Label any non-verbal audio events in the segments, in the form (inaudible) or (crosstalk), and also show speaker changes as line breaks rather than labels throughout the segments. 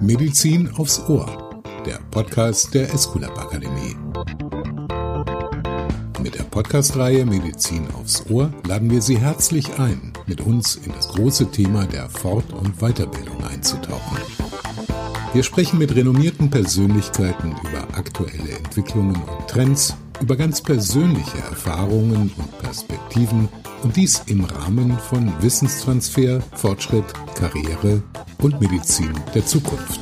Medizin aufs Ohr, der Podcast der Esculap Akademie. Mit der Podcast-Reihe Medizin aufs Ohr laden wir Sie herzlich ein, mit uns in das große Thema der Fort- und Weiterbildung einzutauchen. Wir sprechen mit renommierten Persönlichkeiten über aktuelle Entwicklungen und Trends, über ganz persönliche Erfahrungen und Perspektiven und dies im Rahmen von Wissenstransfer, Fortschritt, Karriere und Medizin der Zukunft.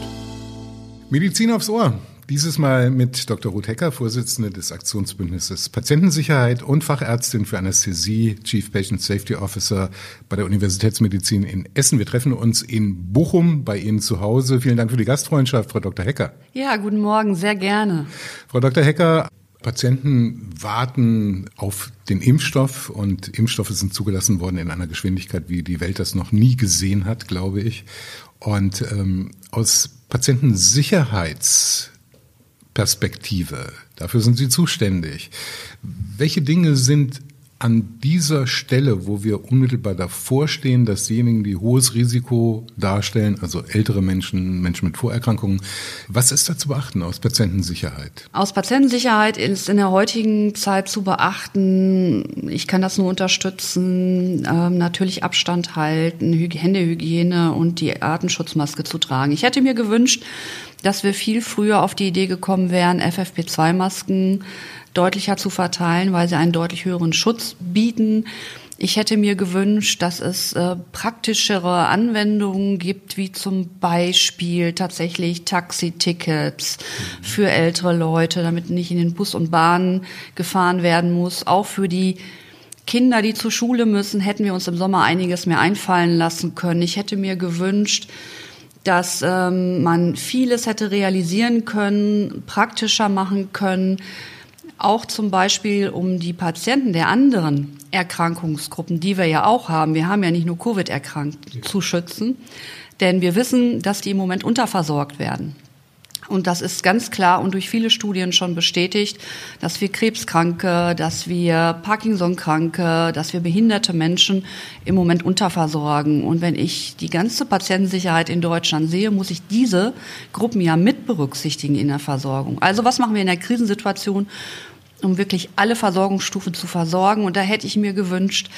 Medizin aufs Ohr. Dieses Mal mit Dr. Ruth Hecker, Vorsitzende des Aktionsbündnisses Patientensicherheit und Fachärztin für Anästhesie, Chief Patient Safety Officer bei der Universitätsmedizin in Essen. Wir treffen uns in Bochum bei Ihnen zu Hause. Vielen Dank für die Gastfreundschaft, Frau Dr. Hecker.
Ja, guten Morgen, sehr gerne.
Frau Dr. Hecker, Patienten warten auf den Impfstoff und Impfstoffe sind zugelassen worden in einer Geschwindigkeit, wie die Welt das noch nie gesehen hat, glaube ich. Und ähm, aus Patientensicherheits Perspektive. Dafür sind Sie zuständig. Welche Dinge sind an dieser Stelle, wo wir unmittelbar davor stehen, dass diejenigen, die hohes Risiko darstellen, also ältere Menschen, Menschen mit Vorerkrankungen, was ist da zu beachten aus Patientensicherheit?
Aus Patientensicherheit ist in der heutigen Zeit zu beachten, ich kann das nur unterstützen, äh, natürlich Abstand halten, Händehygiene und die Atemschutzmaske zu tragen. Ich hätte mir gewünscht, dass wir viel früher auf die Idee gekommen wären, FFP2-Masken deutlicher zu verteilen, weil sie einen deutlich höheren Schutz bieten. Ich hätte mir gewünscht, dass es äh, praktischere Anwendungen gibt, wie zum Beispiel tatsächlich Taxitickets für ältere Leute, damit nicht in den Bus und Bahn gefahren werden muss. Auch für die Kinder, die zur Schule müssen, hätten wir uns im Sommer einiges mehr einfallen lassen können. Ich hätte mir gewünscht, dass ähm, man vieles hätte realisieren können, praktischer machen können, auch zum Beispiel um die Patienten der anderen Erkrankungsgruppen, die wir ja auch haben, wir haben ja nicht nur Covid erkrankt, zu schützen, denn wir wissen, dass die im Moment unterversorgt werden. Und das ist ganz klar und durch viele Studien schon bestätigt, dass wir Krebskranke, dass wir Parkinson-Kranke, dass wir behinderte Menschen im Moment unterversorgen. Und wenn ich die ganze Patientensicherheit in Deutschland sehe, muss ich diese Gruppen ja mit berücksichtigen in der Versorgung. Also was machen wir in der Krisensituation? um wirklich alle Versorgungsstufen zu versorgen. Und da hätte ich mir gewünscht,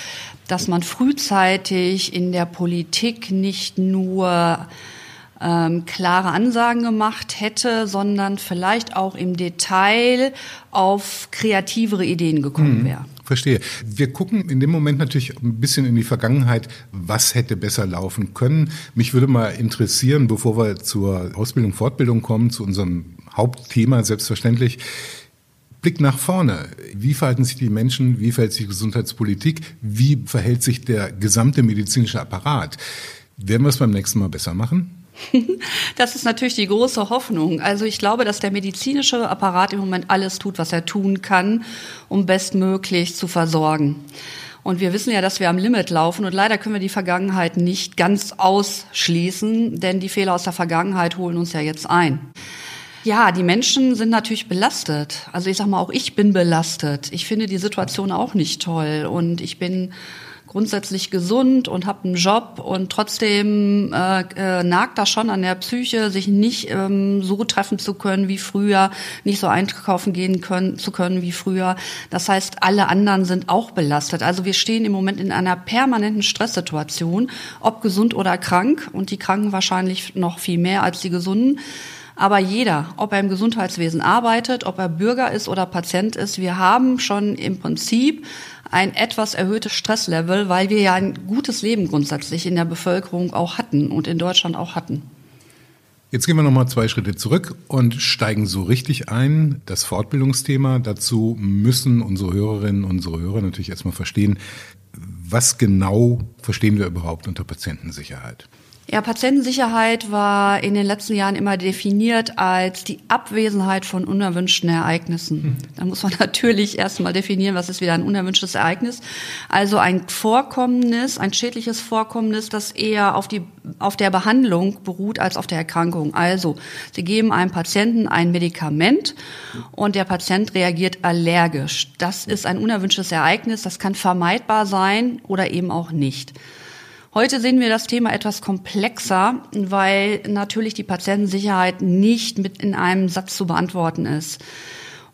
dass man frühzeitig in der Politik nicht nur ähm, klare Ansagen gemacht hätte, sondern vielleicht auch im Detail auf kreativere Ideen gekommen mhm. wäre.
Verstehe. Wir gucken in dem Moment natürlich ein bisschen in die Vergangenheit, was hätte besser laufen können. Mich würde mal interessieren, bevor wir zur Ausbildung, Fortbildung kommen, zu unserem Hauptthema selbstverständlich. Blick nach vorne. Wie verhalten sich die Menschen? Wie verhält sich die Gesundheitspolitik? Wie verhält sich der gesamte medizinische Apparat? Werden wir es beim nächsten Mal besser machen? (laughs)
Das ist natürlich die große Hoffnung. Also ich glaube, dass der medizinische Apparat im Moment alles tut, was er tun kann, um bestmöglich zu versorgen. Und wir wissen ja, dass wir am Limit laufen und leider können wir die Vergangenheit nicht ganz ausschließen, denn die Fehler aus der Vergangenheit holen uns ja jetzt ein. Ja, die Menschen sind natürlich belastet. Also ich sag mal, auch ich bin belastet. Ich finde die Situation auch nicht toll und ich bin grundsätzlich gesund und habe einen Job und trotzdem äh, äh, nagt das schon an der Psyche, sich nicht ähm, so treffen zu können wie früher, nicht so einkaufen gehen können, zu können wie früher. Das heißt, alle anderen sind auch belastet. Also wir stehen im Moment in einer permanenten Stresssituation, ob gesund oder krank und die Kranken wahrscheinlich noch viel mehr als die Gesunden. Aber jeder, ob er im Gesundheitswesen arbeitet, ob er Bürger ist oder Patient ist, wir haben schon im Prinzip ein etwas erhöhtes Stresslevel, weil wir ja ein gutes Leben grundsätzlich in der Bevölkerung auch hatten und in Deutschland auch hatten.
Jetzt gehen wir nochmal zwei Schritte zurück und steigen so richtig ein. Das Fortbildungsthema. Dazu müssen unsere Hörerinnen und unsere Hörer natürlich erstmal verstehen, was genau verstehen wir überhaupt unter Patientensicherheit?
Ja, Patientensicherheit war in den letzten Jahren immer definiert als die Abwesenheit von unerwünschten Ereignissen. Hm. Da muss man (laughs) natürlich erstmal definieren, was ist wieder ein unerwünschtes Ereignis. Also ein Vorkommnis, ein schädliches Vorkommnis, das eher auf die, auf der Behandlung beruht als auf der Erkrankung. Also, Sie geben einem Patienten ein Medikament und der Patient reagiert allergisch. Das ist ein unerwünschtes Ereignis, das kann vermeidbar sein oder eben auch nicht. Heute sehen wir das Thema etwas komplexer, weil natürlich die Patientensicherheit nicht mit in einem Satz zu beantworten ist.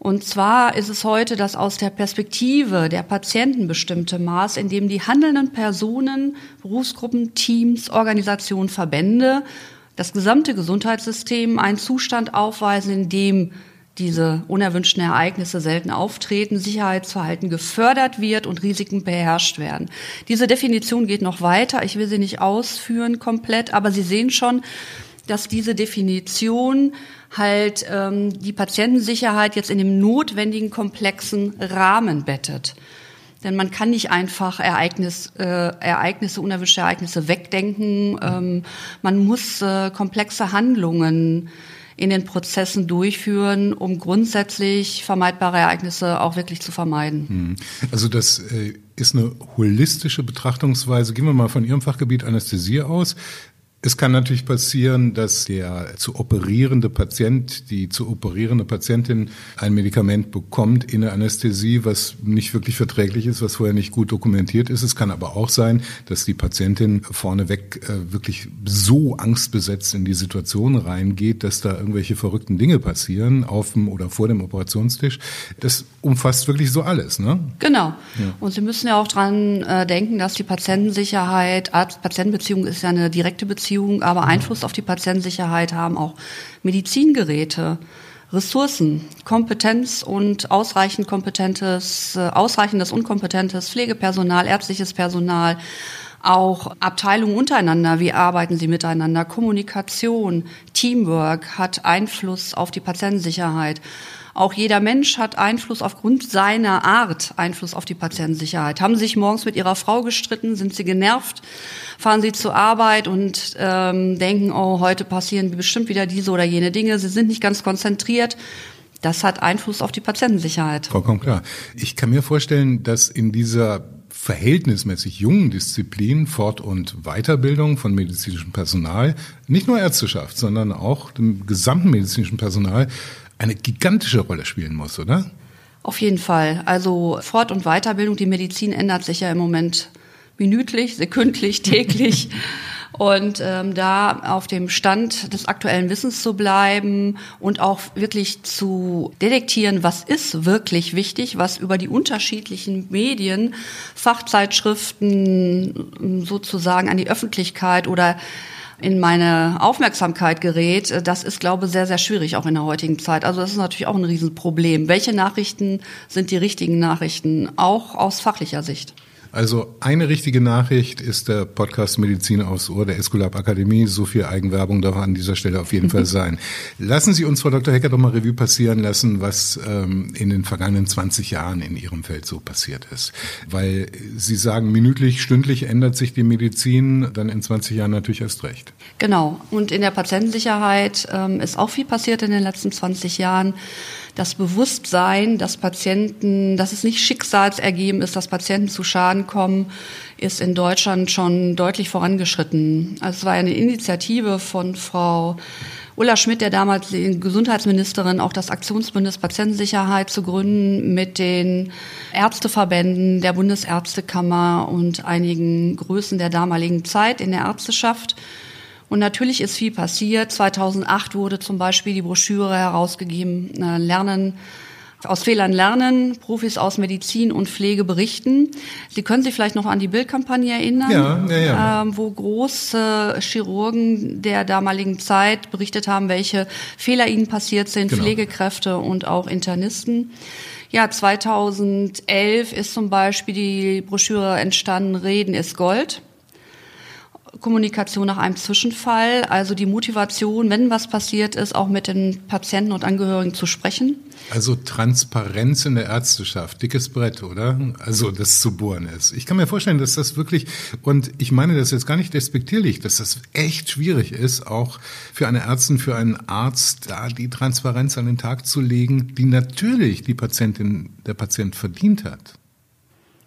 Und zwar ist es heute das aus der Perspektive der Patienten bestimmte Maß, in dem die handelnden Personen, Berufsgruppen, Teams, Organisationen, Verbände, das gesamte Gesundheitssystem einen Zustand aufweisen, in dem diese unerwünschten Ereignisse selten auftreten, Sicherheitsverhalten gefördert wird und Risiken beherrscht werden. Diese Definition geht noch weiter. Ich will sie nicht ausführen komplett, aber Sie sehen schon, dass diese Definition halt ähm, die Patientensicherheit jetzt in dem notwendigen komplexen Rahmen bettet. Denn man kann nicht einfach Ereignis, äh, Ereignisse, unerwünschte Ereignisse wegdenken. Ähm, man muss äh, komplexe Handlungen in den Prozessen durchführen, um grundsätzlich vermeidbare Ereignisse auch wirklich zu vermeiden. Hm.
Also das äh, ist eine holistische Betrachtungsweise. Gehen wir mal von Ihrem Fachgebiet Anästhesie aus. Es kann natürlich passieren, dass der zu operierende Patient, die zu operierende Patientin ein Medikament bekommt in der Anästhesie, was nicht wirklich verträglich ist, was vorher nicht gut dokumentiert ist. Es kann aber auch sein, dass die Patientin vorneweg äh, wirklich so angstbesetzt in die Situation reingeht, dass da irgendwelche verrückten Dinge passieren auf dem oder vor dem Operationstisch. Das umfasst wirklich so alles, ne?
Genau. Ja. Und Sie müssen ja auch dran äh, denken, dass die Patientensicherheit, Arzt-Patientenbeziehung ist ja eine direkte Beziehung Beziehung, aber Einfluss auf die Patientensicherheit haben auch Medizingeräte. Ressourcen, Kompetenz und ausreichend kompetentes, äh, ausreichendes unkompetentes Pflegepersonal, ärztliches Personal, auch Abteilungen untereinander, wie arbeiten sie miteinander, Kommunikation, Teamwork hat Einfluss auf die Patientensicherheit. Auch jeder Mensch hat Einfluss aufgrund seiner Art, Einfluss auf die Patientensicherheit. Haben Sie sich morgens mit Ihrer Frau gestritten? Sind Sie genervt? Fahren Sie zur Arbeit und ähm, denken, oh, heute passieren bestimmt wieder diese oder jene Dinge. Sie sind nicht ganz konzentriert. Das hat Einfluss auf die Patientensicherheit.
Vollkommen klar. Ich kann mir vorstellen, dass in dieser verhältnismäßig jungen Disziplin Fort- und Weiterbildung von medizinischem Personal, nicht nur Ärzteschaft, sondern auch dem gesamten medizinischen Personal eine gigantische Rolle spielen muss, oder?
Auf jeden Fall. Also Fort- und Weiterbildung, die Medizin ändert sich ja im Moment minütlich, sekündlich, täglich. (laughs) Und ähm, da auf dem Stand des aktuellen Wissens zu bleiben und auch wirklich zu detektieren, was ist wirklich wichtig, was über die unterschiedlichen Medien, Fachzeitschriften sozusagen an die Öffentlichkeit oder in meine Aufmerksamkeit gerät, äh, das ist, glaube ich, sehr, sehr schwierig auch in der heutigen Zeit. Also das ist natürlich auch ein Riesenproblem. Welche Nachrichten sind die richtigen Nachrichten, auch aus fachlicher Sicht?
Also eine richtige Nachricht ist der Podcast Medizin aufs Ohr der Esculap Akademie. So viel Eigenwerbung darf an dieser Stelle auf jeden Fall (laughs) sein. Lassen Sie uns, Frau Dr. Hecker, doch mal Revue passieren lassen, was ähm, in den vergangenen 20 Jahren in Ihrem Feld so passiert ist. Weil Sie sagen, minütlich, stündlich ändert sich die Medizin, dann in 20 Jahren natürlich erst recht.
Genau. Und in der Patientensicherheit ähm, ist auch viel passiert in den letzten 20 Jahren das Bewusstsein, dass Patienten, dass es nicht schicksalsergeben ist, dass Patienten zu Schaden kommen, ist in Deutschland schon deutlich vorangeschritten. Also es war eine Initiative von Frau Ulla Schmidt, der damaligen Gesundheitsministerin, auch das Aktionsbündnis Patientensicherheit zu gründen mit den Ärzteverbänden der Bundesärztekammer und einigen Größen der damaligen Zeit in der Ärzteschaft. Und natürlich ist viel passiert. 2008 wurde zum Beispiel die Broschüre herausgegeben, äh, Lernen aus Fehlern lernen, Profis aus Medizin und Pflege berichten. Sie können sich vielleicht noch an die Bildkampagne erinnern, ja, ja, ja. Ähm, wo große Chirurgen der damaligen Zeit berichtet haben, welche Fehler ihnen passiert sind, genau. Pflegekräfte und auch Internisten. Ja, 2011 ist zum Beispiel die Broschüre entstanden, Reden ist Gold. Kommunikation nach einem Zwischenfall, also die Motivation, wenn was passiert ist, auch mit den Patienten und Angehörigen zu sprechen.
Also Transparenz in der Ärzteschaft, dickes Brett, oder? Also das zu bohren ist. Ich kann mir vorstellen, dass das wirklich, und ich meine das jetzt gar nicht despektierlich, dass das echt schwierig ist, auch für eine Ärztin, für einen Arzt, da die Transparenz an den Tag zu legen, die natürlich die Patientin, der Patient verdient hat.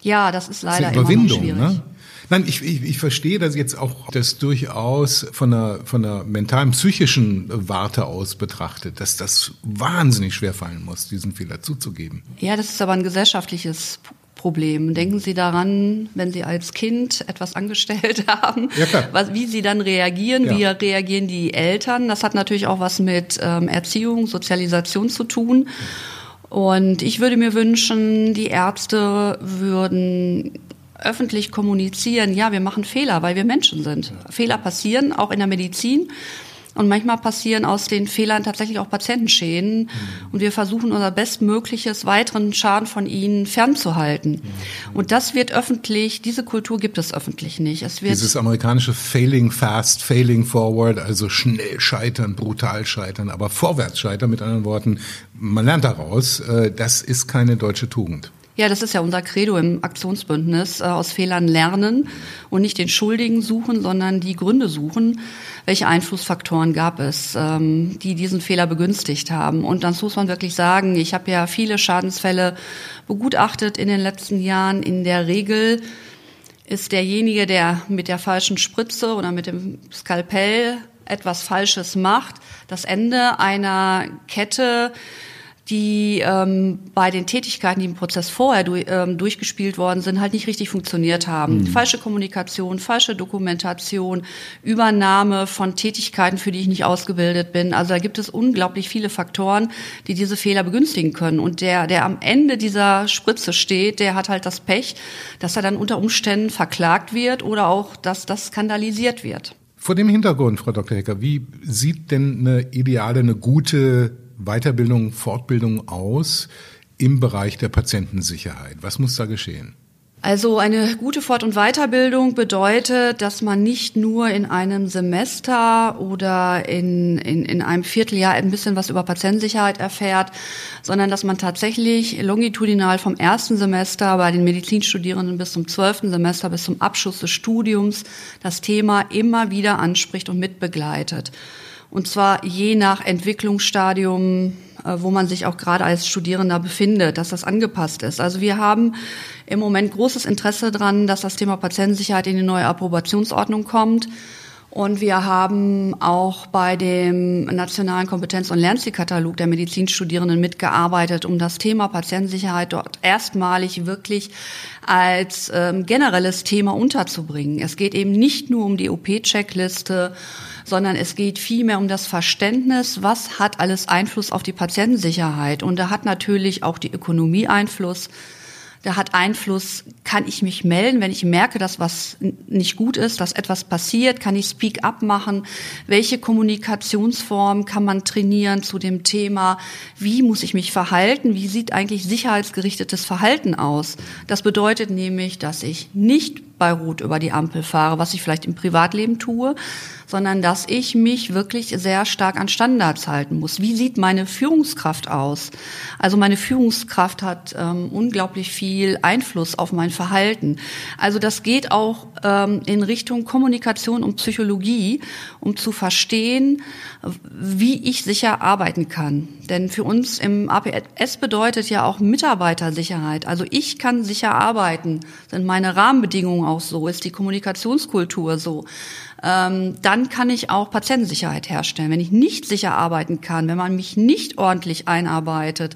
Ja, das ist leider das ist immer noch schwierig. Ne?
Nein, ich, ich, ich verstehe das jetzt auch, das durchaus von der, von der mentalen, psychischen Warte aus betrachtet, dass das wahnsinnig schwer fallen muss, diesen Fehler zuzugeben.
Ja, das ist aber ein gesellschaftliches Problem. Denken Sie daran, wenn Sie als Kind etwas angestellt (laughs) haben, ja, was, wie Sie dann reagieren, ja. wie reagieren die Eltern. Das hat natürlich auch was mit ähm, Erziehung, Sozialisation zu tun. Und ich würde mir wünschen, die Ärzte würden öffentlich kommunizieren, ja, wir machen Fehler, weil wir Menschen sind. Fehler passieren, auch in der Medizin. Und manchmal passieren aus den Fehlern tatsächlich auch Patientenschäden. Mhm. Und wir versuchen unser Bestmögliches, weiteren Schaden von ihnen fernzuhalten. Mhm. Und das wird öffentlich, diese Kultur gibt es öffentlich nicht. Es
wird Dieses amerikanische Failing fast, Failing forward, also schnell scheitern, brutal scheitern, aber vorwärts scheitern, mit anderen Worten, man lernt daraus, äh, das ist keine deutsche Tugend.
Ja, das ist ja unser Credo im Aktionsbündnis, äh, aus Fehlern lernen und nicht den Schuldigen suchen, sondern die Gründe suchen. Welche Einflussfaktoren gab es, ähm, die diesen Fehler begünstigt haben? Und dann muss man wirklich sagen, ich habe ja viele Schadensfälle begutachtet in den letzten Jahren. In der Regel ist derjenige, der mit der falschen Spritze oder mit dem Skalpell etwas Falsches macht, das Ende einer Kette, die ähm, bei den Tätigkeiten, die im Prozess vorher du, ähm, durchgespielt worden sind, halt nicht richtig funktioniert haben. Mhm. Falsche Kommunikation, falsche Dokumentation, Übernahme von Tätigkeiten, für die ich nicht ausgebildet bin. Also da gibt es unglaublich viele Faktoren, die diese Fehler begünstigen können. Und der, der am Ende dieser Spritze steht, der hat halt das Pech, dass er dann unter Umständen verklagt wird oder auch, dass das skandalisiert wird.
Vor dem Hintergrund, Frau Dr. Hecker, wie sieht denn eine ideale, eine gute Weiterbildung, Fortbildung aus im Bereich der Patientensicherheit? Was muss da geschehen?
Also eine gute Fort- und Weiterbildung bedeutet, dass man nicht nur in einem Semester oder in, in, in einem Vierteljahr ein bisschen was über Patientensicherheit erfährt, sondern dass man tatsächlich longitudinal vom ersten Semester bei den Medizinstudierenden bis zum zwölften Semester, bis zum Abschluss des Studiums das Thema immer wieder anspricht und mitbegleitet. Und zwar je nach Entwicklungsstadium, äh, wo man sich auch gerade als Studierender befindet, dass das angepasst ist. Also wir haben im Moment großes Interesse daran, dass das Thema Patientensicherheit in die neue Approbationsordnung kommt. Und wir haben auch bei dem Nationalen Kompetenz- und Lernzielkatalog der Medizinstudierenden mitgearbeitet, um das Thema Patientensicherheit dort erstmalig wirklich als ähm, generelles Thema unterzubringen. Es geht eben nicht nur um die OP-Checkliste, sondern es geht vielmehr um das Verständnis, was hat alles Einfluss auf die Patientensicherheit. Und da hat natürlich auch die Ökonomie Einfluss. Da hat Einfluss, kann ich mich melden, wenn ich merke, dass was nicht gut ist, dass etwas passiert, kann ich Speak-up machen? Welche Kommunikationsform kann man trainieren zu dem Thema? Wie muss ich mich verhalten? Wie sieht eigentlich sicherheitsgerichtetes Verhalten aus? Das bedeutet nämlich, dass ich nicht bei Rot über die Ampel fahre, was ich vielleicht im Privatleben tue, sondern dass ich mich wirklich sehr stark an Standards halten muss. Wie sieht meine Führungskraft aus? Also meine Führungskraft hat ähm, unglaublich viel Einfluss auf mein Verhalten. Also das geht auch ähm, in Richtung Kommunikation und Psychologie, um zu verstehen, wie ich sicher arbeiten kann. Denn für uns im APS bedeutet ja auch Mitarbeitersicherheit. Also ich kann sicher arbeiten, sind meine Rahmenbedingungen auch so, ist die Kommunikationskultur so. Ähm, dann kann ich auch Patientensicherheit herstellen. Wenn ich nicht sicher arbeiten kann, wenn man mich nicht ordentlich einarbeitet,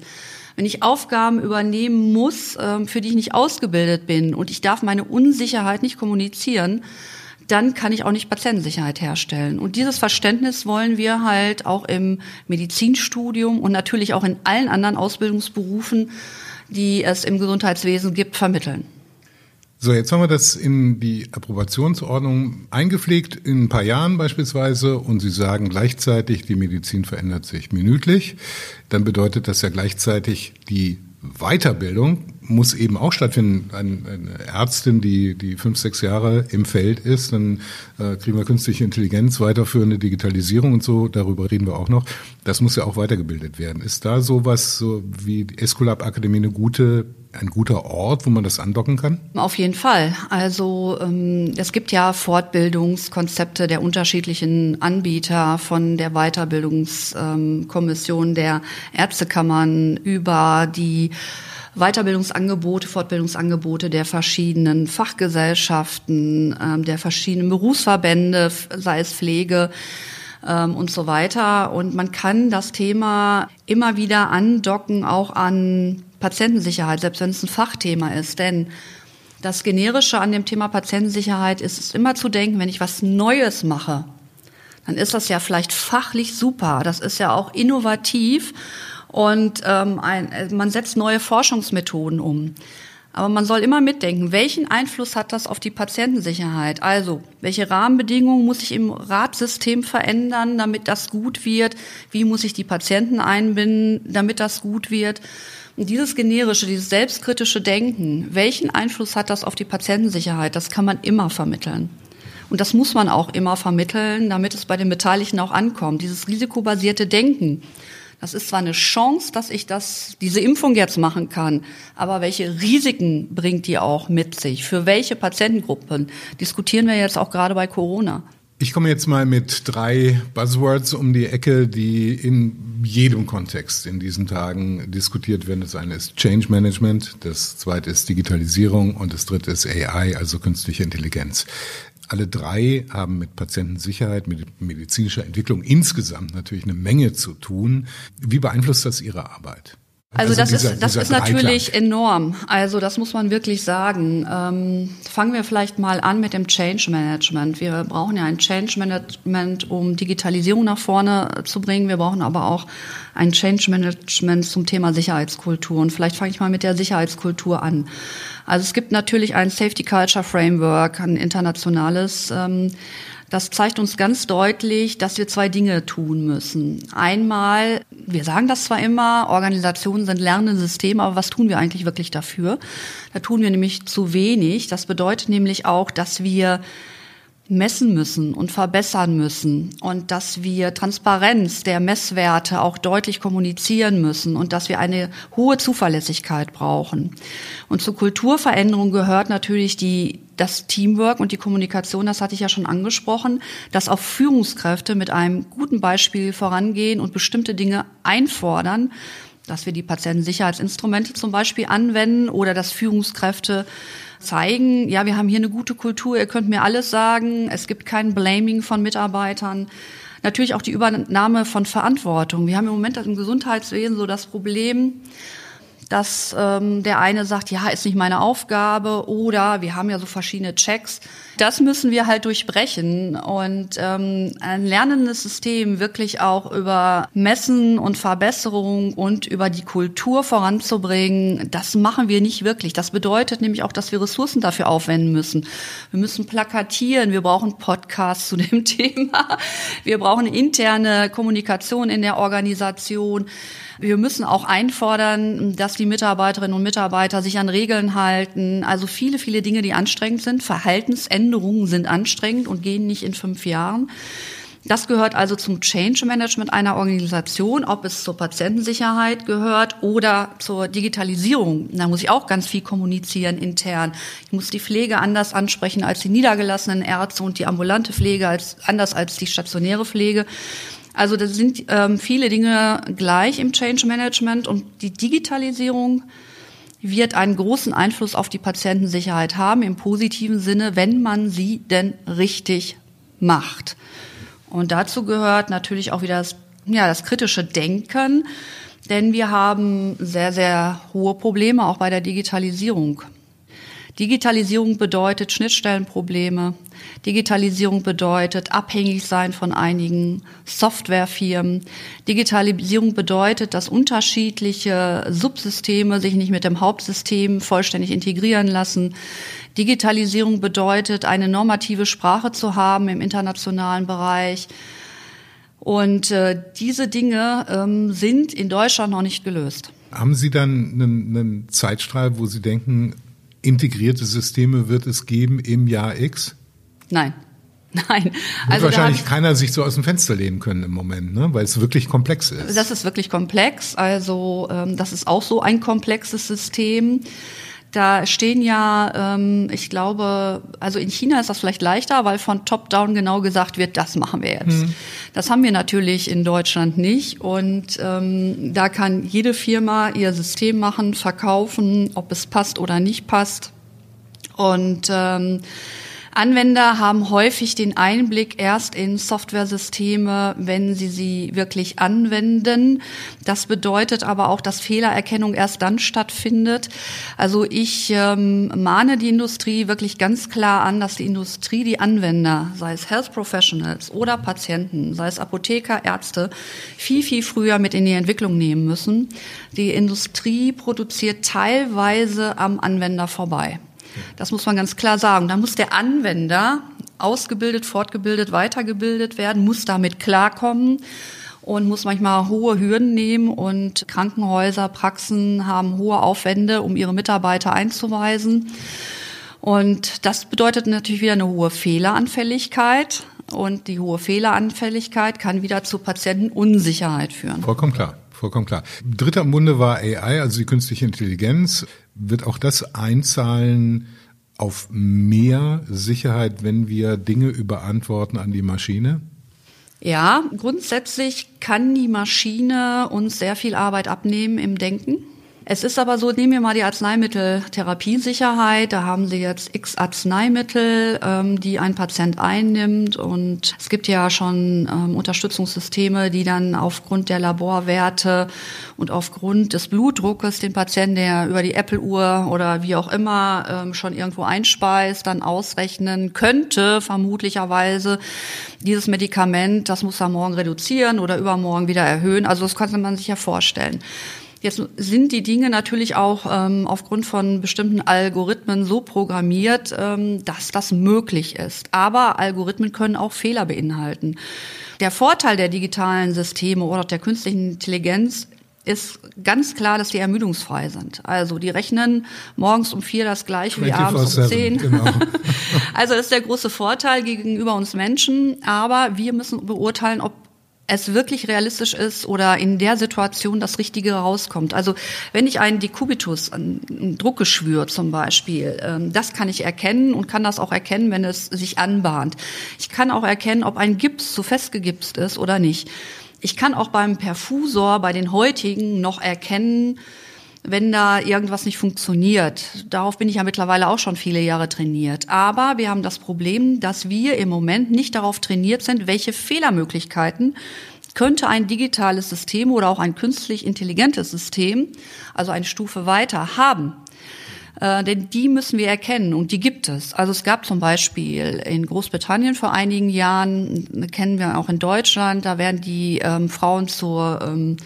wenn ich Aufgaben übernehmen muss, ähm, für die ich nicht ausgebildet bin und ich darf meine Unsicherheit nicht kommunizieren, dann kann ich auch nicht Patientensicherheit herstellen. Und dieses Verständnis wollen wir halt auch im Medizinstudium und natürlich auch in allen anderen Ausbildungsberufen, die es im Gesundheitswesen gibt, vermitteln.
So, jetzt haben wir das in die Approbationsordnung eingepflegt, in ein paar Jahren beispielsweise, und Sie sagen gleichzeitig, die Medizin verändert sich minütlich. Dann bedeutet das ja gleichzeitig, die Weiterbildung muss eben auch stattfinden. Eine Ärztin, die, die fünf, sechs Jahre im Feld ist, dann äh, kriegen wir künstliche Intelligenz, weiterführende Digitalisierung und so, darüber reden wir auch noch. Das muss ja auch weitergebildet werden. Ist da sowas so wie die Escolab Akademie eine gute ein guter Ort, wo man das andocken kann?
Auf jeden Fall. Also ähm, es gibt ja Fortbildungskonzepte der unterschiedlichen Anbieter von der Weiterbildungskommission ähm, der Ärztekammern über die Weiterbildungsangebote, Fortbildungsangebote der verschiedenen Fachgesellschaften, ähm, der verschiedenen Berufsverbände, sei es Pflege ähm, und so weiter. Und man kann das Thema immer wieder andocken, auch an Patientensicherheit, selbst wenn es ein Fachthema ist. Denn das Generische an dem Thema Patientensicherheit ist es immer zu denken, wenn ich was Neues mache, dann ist das ja vielleicht fachlich super. Das ist ja auch innovativ und ähm, ein, man setzt neue Forschungsmethoden um. Aber man soll immer mitdenken, welchen Einfluss hat das auf die Patientensicherheit? Also, welche Rahmenbedingungen muss ich im Ratsystem verändern, damit das gut wird? Wie muss ich die Patienten einbinden, damit das gut wird? Und dieses generische, dieses selbstkritische Denken, welchen Einfluss hat das auf die Patientensicherheit? Das kann man immer vermitteln. Und das muss man auch immer vermitteln, damit es bei den Beteiligten auch ankommt. Dieses risikobasierte Denken. Das ist zwar eine Chance, dass ich das, diese Impfung jetzt machen kann, aber welche Risiken bringt die auch mit sich? Für welche Patientengruppen? Diskutieren wir jetzt auch gerade bei Corona.
Ich komme jetzt mal mit drei Buzzwords um die Ecke, die in jedem Kontext in diesen Tagen diskutiert werden. Das eine ist Change Management, das zweite ist Digitalisierung und das dritte ist AI, also künstliche Intelligenz. Alle drei haben mit Patientensicherheit, mit medizinischer Entwicklung insgesamt natürlich eine Menge zu tun. Wie beeinflusst das Ihre Arbeit?
Also, also das dieser, ist das ist natürlich enorm. Also das muss man wirklich sagen. Ähm, fangen wir vielleicht mal an mit dem Change Management. Wir brauchen ja ein Change Management, um Digitalisierung nach vorne zu bringen. Wir brauchen aber auch ein Change Management zum Thema Sicherheitskultur. Und vielleicht fange ich mal mit der Sicherheitskultur an. Also es gibt natürlich ein Safety Culture Framework, ein internationales. Ähm, das zeigt uns ganz deutlich, dass wir zwei Dinge tun müssen. Einmal, wir sagen das zwar immer, Organisationen sind lernende Systeme, aber was tun wir eigentlich wirklich dafür? Da tun wir nämlich zu wenig. Das bedeutet nämlich auch, dass wir messen müssen und verbessern müssen und dass wir Transparenz der Messwerte auch deutlich kommunizieren müssen und dass wir eine hohe Zuverlässigkeit brauchen. Und zur Kulturveränderung gehört natürlich die das Teamwork und die Kommunikation, das hatte ich ja schon angesprochen, dass auch Führungskräfte mit einem guten Beispiel vorangehen und bestimmte Dinge einfordern, dass wir die Patientensicherheitsinstrumente zum Beispiel anwenden oder dass Führungskräfte zeigen, ja, wir haben hier eine gute Kultur, ihr könnt mir alles sagen, es gibt kein Blaming von Mitarbeitern. Natürlich auch die Übernahme von Verantwortung. Wir haben im Moment im Gesundheitswesen so das Problem, dass ähm, der eine sagt, ja, ist nicht meine Aufgabe oder wir haben ja so verschiedene Checks. Das müssen wir halt durchbrechen und ähm, ein lernendes System wirklich auch über Messen und Verbesserung und über die Kultur voranzubringen, das machen wir nicht wirklich. Das bedeutet nämlich auch, dass wir Ressourcen dafür aufwenden müssen. Wir müssen plakatieren, wir brauchen Podcasts zu dem (laughs) Thema, wir brauchen interne Kommunikation in der Organisation. Wir müssen auch einfordern, dass die Mitarbeiterinnen und Mitarbeiter sich an Regeln halten. Also viele, viele Dinge, die anstrengend sind. Verhaltensänderungen sind anstrengend und gehen nicht in fünf Jahren. Das gehört also zum Change Management einer Organisation, ob es zur Patientensicherheit gehört oder zur Digitalisierung. Da muss ich auch ganz viel kommunizieren intern. Ich muss die Pflege anders ansprechen als die niedergelassenen Ärzte und die ambulante Pflege als, anders als die stationäre Pflege. Also da sind ähm, viele Dinge gleich im Change Management und die Digitalisierung wird einen großen Einfluss auf die Patientensicherheit haben, im positiven Sinne, wenn man sie denn richtig macht. Und dazu gehört natürlich auch wieder das, ja, das kritische Denken, denn wir haben sehr, sehr hohe Probleme auch bei der Digitalisierung. Digitalisierung bedeutet Schnittstellenprobleme. Digitalisierung bedeutet abhängig sein von einigen Softwarefirmen. Digitalisierung bedeutet, dass unterschiedliche Subsysteme sich nicht mit dem Hauptsystem vollständig integrieren lassen. Digitalisierung bedeutet, eine normative Sprache zu haben im internationalen Bereich. Und äh, diese Dinge ähm, sind in Deutschland noch nicht gelöst.
Haben Sie dann einen, einen Zeitstrahl, wo Sie denken, integrierte Systeme wird es geben im Jahr X?
Nein. (laughs) Nein.
Wird also wahrscheinlich keiner sich so aus dem Fenster lehnen können im Moment, ne? weil es wirklich komplex ist.
Das ist wirklich komplex. Also ähm, das ist auch so ein komplexes System. Da stehen ja, ähm, ich glaube, also in China ist das vielleicht leichter, weil von Top-Down genau gesagt wird, das machen wir jetzt. Mhm. Das haben wir natürlich in Deutschland nicht. Und ähm, da kann jede Firma ihr System machen, verkaufen, ob es passt oder nicht passt. Und ähm, Anwender haben häufig den Einblick erst in Softwaresysteme, wenn sie sie wirklich anwenden. Das bedeutet aber auch, dass Fehlererkennung erst dann stattfindet. Also ich ähm, mahne die Industrie wirklich ganz klar an, dass die Industrie, die Anwender, sei es Health Professionals oder Patienten, sei es Apotheker, Ärzte, viel, viel früher mit in die Entwicklung nehmen müssen. Die Industrie produziert teilweise am Anwender vorbei. Das muss man ganz klar sagen. Da muss der Anwender ausgebildet, fortgebildet, weitergebildet werden, muss damit klarkommen und muss manchmal hohe Hürden nehmen und Krankenhäuser, Praxen haben hohe Aufwände, um ihre Mitarbeiter einzuweisen. Und das bedeutet natürlich wieder eine hohe Fehleranfälligkeit. Und die hohe Fehleranfälligkeit kann wieder zu Patientenunsicherheit führen.
Vollkommen klar. Vollkommen klar. Dritter im Bunde war AI, also die künstliche Intelligenz. Wird auch das einzahlen auf mehr Sicherheit, wenn wir Dinge überantworten an die Maschine?
Ja, grundsätzlich kann die Maschine uns sehr viel Arbeit abnehmen im Denken. Es ist aber so, nehmen wir mal die Arzneimitteltherapiesicherheit. Da haben Sie jetzt x Arzneimittel, ähm, die ein Patient einnimmt. Und es gibt ja schon ähm, Unterstützungssysteme, die dann aufgrund der Laborwerte und aufgrund des Blutdruckes den Patienten, der über die Apple-Uhr oder wie auch immer ähm, schon irgendwo einspeist, dann ausrechnen könnte, vermutlicherweise, dieses Medikament, das muss er morgen reduzieren oder übermorgen wieder erhöhen. Also das könnte man sich ja vorstellen. Jetzt sind die Dinge natürlich auch ähm, aufgrund von bestimmten Algorithmen so programmiert, ähm, dass das möglich ist. Aber Algorithmen können auch Fehler beinhalten. Der Vorteil der digitalen Systeme oder der künstlichen Intelligenz ist ganz klar, dass die ermüdungsfrei sind. Also die rechnen morgens um vier das gleiche wie abends um zehn. Genau. (laughs) also das ist der große Vorteil gegenüber uns Menschen. Aber wir müssen beurteilen, ob es wirklich realistisch ist oder in der Situation das Richtige rauskommt. Also wenn ich einen Dekubitus, ein Druckgeschwür zum Beispiel, ähm, das kann ich erkennen und kann das auch erkennen, wenn es sich anbahnt. Ich kann auch erkennen, ob ein Gips zu festgegipst ist oder nicht. Ich kann auch beim Perfusor, bei den heutigen noch erkennen, wenn da irgendwas nicht funktioniert. Darauf bin ich ja mittlerweile auch schon viele Jahre trainiert. Aber wir haben das Problem, dass wir im Moment nicht darauf trainiert sind, welche Fehlermöglichkeiten könnte ein digitales System oder auch ein künstlich intelligentes System, also eine Stufe weiter, haben. Äh, denn die müssen wir erkennen und die gibt es. Also es gab zum Beispiel in Großbritannien vor einigen Jahren, kennen wir auch in Deutschland, da werden die ähm, Frauen zur ähm,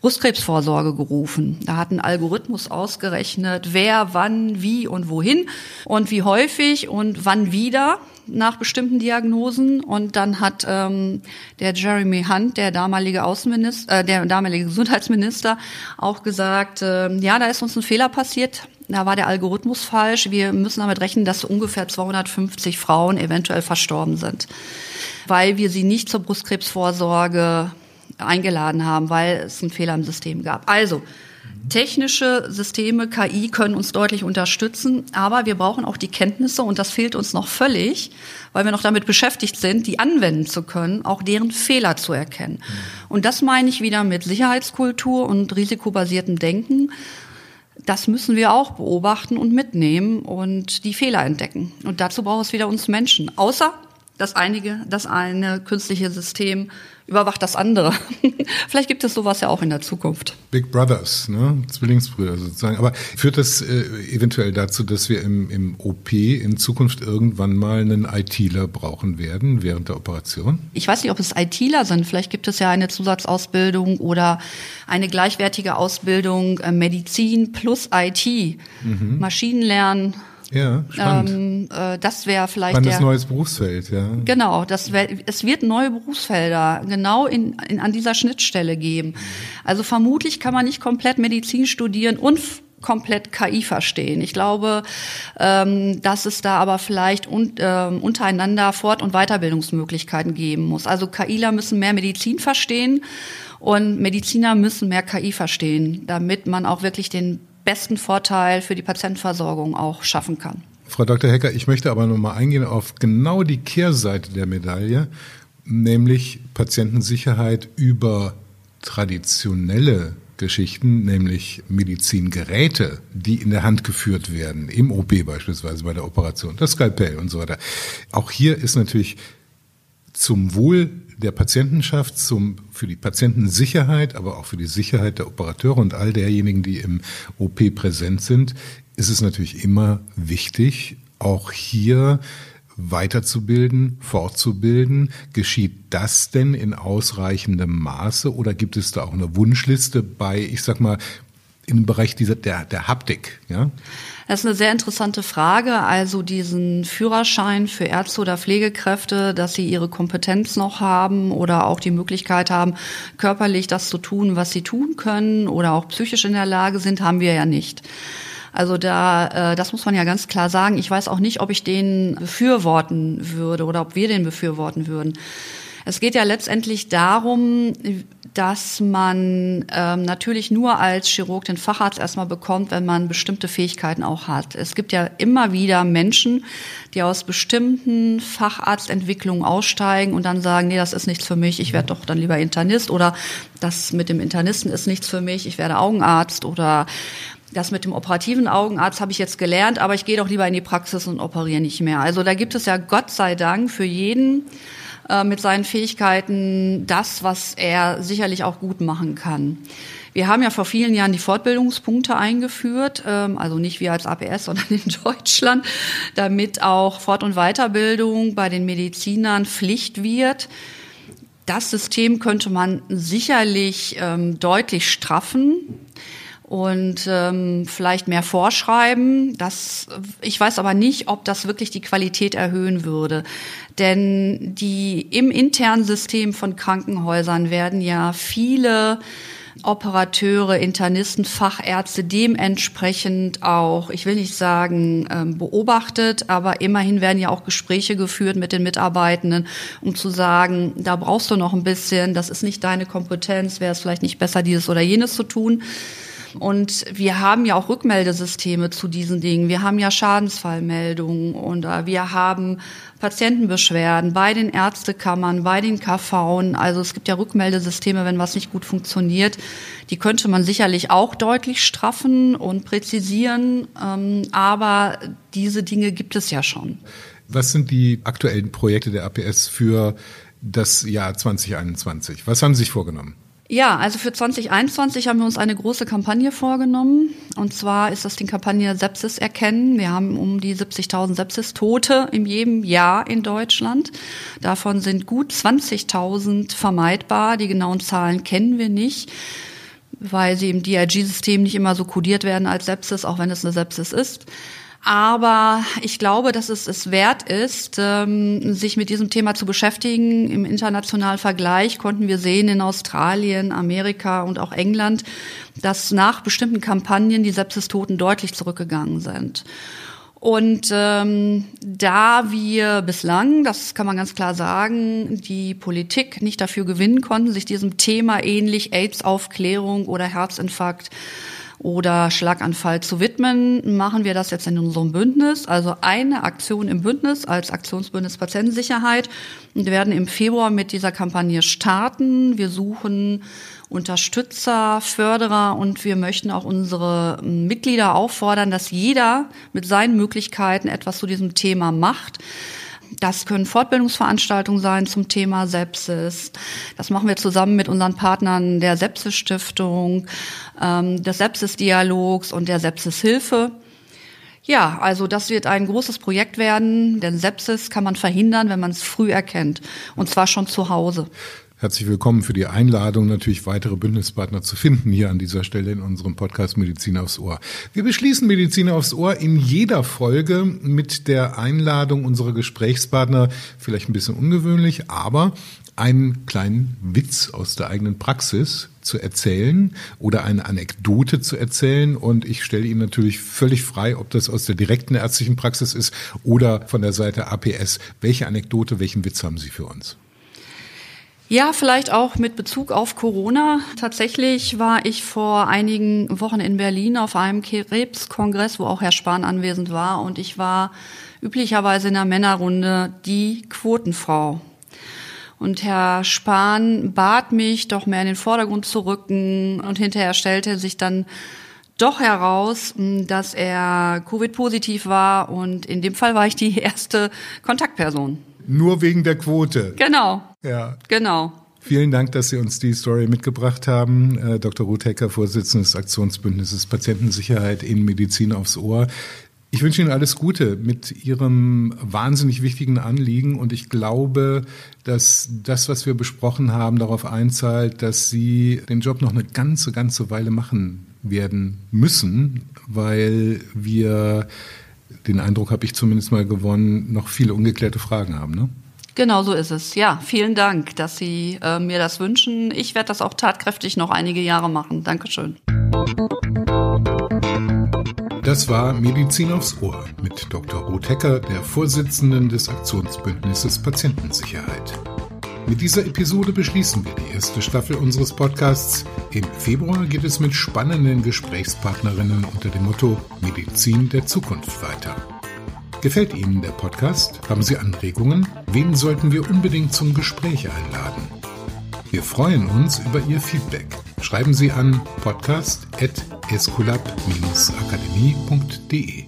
Brustkrebsvorsorge gerufen. Da hat ein Algorithmus ausgerechnet, wer, wann, wie und wohin und wie häufig und wann wieder nach bestimmten Diagnosen. Und dann hat ähm, der Jeremy Hunt, der damalige Außenminister, äh, der damalige Gesundheitsminister, auch gesagt, äh, ja, da ist uns ein Fehler passiert. Da war der Algorithmus falsch. Wir müssen damit rechnen, dass ungefähr 250 Frauen eventuell verstorben sind, weil wir sie nicht zur Brustkrebsvorsorge eingeladen haben, weil es einen Fehler im System gab. Also, technische Systeme, KI können uns deutlich unterstützen, aber wir brauchen auch die Kenntnisse und das fehlt uns noch völlig, weil wir noch damit beschäftigt sind, die anwenden zu können, auch deren Fehler zu erkennen. Und das meine ich wieder mit Sicherheitskultur und risikobasiertem Denken. Das müssen wir auch beobachten und mitnehmen und die Fehler entdecken. Und dazu braucht es wieder uns Menschen. Außer das einige, das eine künstliche System überwacht das andere. (laughs) Vielleicht gibt es sowas ja auch in der Zukunft.
Big Brothers, ne? Zwillingsbrüder sozusagen. Aber führt das äh, eventuell dazu, dass wir im, im OP in Zukunft irgendwann mal einen ITler brauchen werden während der Operation?
Ich weiß nicht, ob es ITler sind. Vielleicht gibt es ja eine Zusatzausbildung oder eine gleichwertige Ausbildung äh, Medizin plus IT. Mhm. Maschinenlernen
ja, spannend.
Ähm, äh, das wäre vielleicht
Spannendes der, neues Berufsfeld, ja.
Genau, das wär, es wird neue Berufsfelder genau in, in, an dieser Schnittstelle geben. Also vermutlich kann man nicht komplett Medizin studieren und komplett KI verstehen. Ich glaube, ähm, dass es da aber vielleicht un, äh, untereinander Fort- und Weiterbildungsmöglichkeiten geben muss. Also KIler müssen mehr Medizin verstehen und Mediziner müssen mehr KI verstehen, damit man auch wirklich den besten Vorteil für die Patientenversorgung auch schaffen kann.
Frau Dr. Hecker, ich möchte aber nochmal eingehen auf genau die Kehrseite der Medaille, nämlich Patientensicherheit über traditionelle Geschichten, nämlich Medizingeräte, die in der Hand geführt werden, im OP beispielsweise bei der Operation, das Skalpell und so weiter. Auch hier ist natürlich zum Wohl der Patientenschaft, zum, für die Patientensicherheit, aber auch für die Sicherheit der Operateure und all derjenigen, die im OP präsent sind, ist es natürlich immer wichtig, auch hier weiterzubilden, fortzubilden. Geschieht das denn in ausreichendem Maße oder gibt es da auch eine Wunschliste bei, ich sag mal, im Bereich dieser, der, der Haptik? Ja?
Das ist eine sehr interessante Frage. Also diesen Führerschein für Ärzte oder Pflegekräfte, dass sie ihre Kompetenz noch haben oder auch die Möglichkeit haben, körperlich das zu tun, was sie tun können oder auch psychisch in der Lage sind, haben wir ja nicht. Also da, äh, das muss man ja ganz klar sagen. Ich weiß auch nicht, ob ich den befürworten würde oder ob wir den befürworten würden. Es geht ja letztendlich darum, dass man ähm, natürlich nur als Chirurg den Facharzt erstmal bekommt, wenn man bestimmte Fähigkeiten auch hat. Es gibt ja immer wieder Menschen, die aus bestimmten Facharztentwicklungen aussteigen und dann sagen, nee, das ist nichts für mich, ich werde doch dann lieber Internist oder das mit dem Internisten ist nichts für mich, ich werde Augenarzt oder das mit dem operativen Augenarzt habe ich jetzt gelernt, aber ich gehe doch lieber in die Praxis und operiere nicht mehr. Also da gibt es ja Gott sei Dank für jeden äh, mit seinen Fähigkeiten das, was er sicherlich auch gut machen kann. Wir haben ja vor vielen Jahren die Fortbildungspunkte eingeführt, ähm, also nicht wir als APS, (laughs) sondern in Deutschland, damit auch Fort- und Weiterbildung bei den Medizinern Pflicht wird. Das System könnte man sicherlich ähm, deutlich straffen und ähm, vielleicht mehr vorschreiben. Das, ich weiß aber nicht, ob das wirklich die Qualität erhöhen würde. Denn die im internen System von Krankenhäusern werden ja viele Operateure, Internisten, Fachärzte dementsprechend auch, ich will nicht sagen ähm, beobachtet, aber immerhin werden ja auch Gespräche geführt mit den Mitarbeitenden, um zu sagen, da brauchst du noch ein bisschen, das ist nicht deine Kompetenz, wäre es vielleicht nicht besser, dieses oder jenes zu tun. Und wir haben ja auch Rückmeldesysteme zu diesen Dingen. Wir haben ja Schadensfallmeldungen und äh, wir haben Patientenbeschwerden bei den Ärztekammern, bei den KV. Also es gibt ja Rückmeldesysteme, wenn was nicht gut funktioniert. Die könnte man sicherlich auch deutlich straffen und präzisieren. Ähm, aber diese Dinge gibt es ja schon.
Was sind die aktuellen Projekte der APS für das Jahr 2021? Was haben Sie sich vorgenommen?
Ja, also für 2021 haben wir uns eine große Kampagne vorgenommen. Und zwar ist das die Kampagne Sepsis erkennen. Wir haben um die 70.000 Sepsis-Tote in jedem Jahr in Deutschland. Davon sind gut 20.000 vermeidbar. Die genauen Zahlen kennen wir nicht, weil sie im DRG-System nicht immer so kodiert werden als Sepsis, auch wenn es eine Sepsis ist. Aber ich glaube, dass es es wert ist, ähm, sich mit diesem Thema zu beschäftigen. Im internationalen Vergleich konnten wir sehen in Australien, Amerika und auch England, dass nach bestimmten Kampagnen die Sepsistoten deutlich zurückgegangen sind. Und ähm, da wir bislang, das kann man ganz klar sagen, die Politik nicht dafür gewinnen konnten, sich diesem Thema ähnlich AIDS-Aufklärung oder Herzinfarkt oder Schlaganfall zu widmen, machen wir das jetzt in unserem Bündnis. Also eine Aktion im Bündnis als Aktionsbündnis Patientensicherheit. Und wir werden im Februar mit dieser Kampagne starten. Wir suchen Unterstützer, Förderer und wir möchten auch unsere Mitglieder auffordern, dass jeder mit seinen Möglichkeiten etwas zu diesem Thema macht. Das können Fortbildungsveranstaltungen sein zum Thema Sepsis. Das machen wir zusammen mit unseren Partnern der Sepsis-Stiftung, ähm, des Sepsis-Dialogs und der Sepsis-Hilfe. Ja, also das wird ein großes Projekt werden, denn Sepsis kann man verhindern, wenn man es früh erkennt. Und zwar schon zu Hause.
Herzlich willkommen für die Einladung, natürlich weitere Bündnispartner zu finden hier an dieser Stelle in unserem Podcast Medizin aufs Ohr. Wir beschließen Medizin aufs Ohr in jeder Folge mit der Einladung unserer Gesprächspartner, vielleicht ein bisschen ungewöhnlich, aber einen kleinen Witz aus der eigenen Praxis zu erzählen oder eine Anekdote zu erzählen. Und ich stelle Ihnen natürlich völlig frei, ob das aus der direkten ärztlichen Praxis ist oder von der Seite APS. Welche Anekdote, welchen Witz haben Sie für uns?
Ja, vielleicht auch mit Bezug auf Corona. Tatsächlich war ich vor einigen Wochen in Berlin auf einem Krebskongress, wo auch Herr Spahn anwesend war. Und ich war üblicherweise in der Männerrunde die Quotenfrau. Und Herr Spahn bat mich, doch mehr in den Vordergrund zu rücken. Und hinterher stellte sich dann doch heraus, dass er Covid-positiv war. Und in dem Fall war ich die (laughs) erste Kontaktperson.
Nur wegen der Quote.
Genau.
Ja.
Genau.
Vielen Dank, dass Sie uns die Story mitgebracht haben. Äh, Dr. Ruth Hecker, Vorsitzende des Aktionsbündnisses Patientensicherheit in Medizin aufs Ohr. Ich wünsche Ihnen alles Gute mit Ihrem wahnsinnig wichtigen Anliegen und ich glaube, dass das, was wir besprochen haben, darauf einzahlt, dass Sie den Job noch eine ganze, ganze Weile machen werden müssen, weil wir den Eindruck habe ich zumindest mal gewonnen, noch viele ungeklärte Fragen haben. Ne?
Genau so ist es. Ja, vielen Dank, dass Sie äh, mir das wünschen. Ich werde das auch tatkräftig noch einige Jahre machen. Dankeschön.
Das war Medizin aufs Ohr mit Dr. Ruth Hecker, der Vorsitzenden des Aktionsbündnisses Patientensicherheit. Mit dieser Episode beschließen wir die erste Staffel unseres Podcasts. Im Februar geht es mit spannenden Gesprächspartnerinnen unter dem Motto Medizin der Zukunft weiter. Gefällt Ihnen der Podcast? Haben Sie Anregungen? Wen sollten wir unbedingt zum Gespräch einladen? Wir freuen uns über Ihr Feedback. Schreiben Sie an podcast.esculap-akademie.de.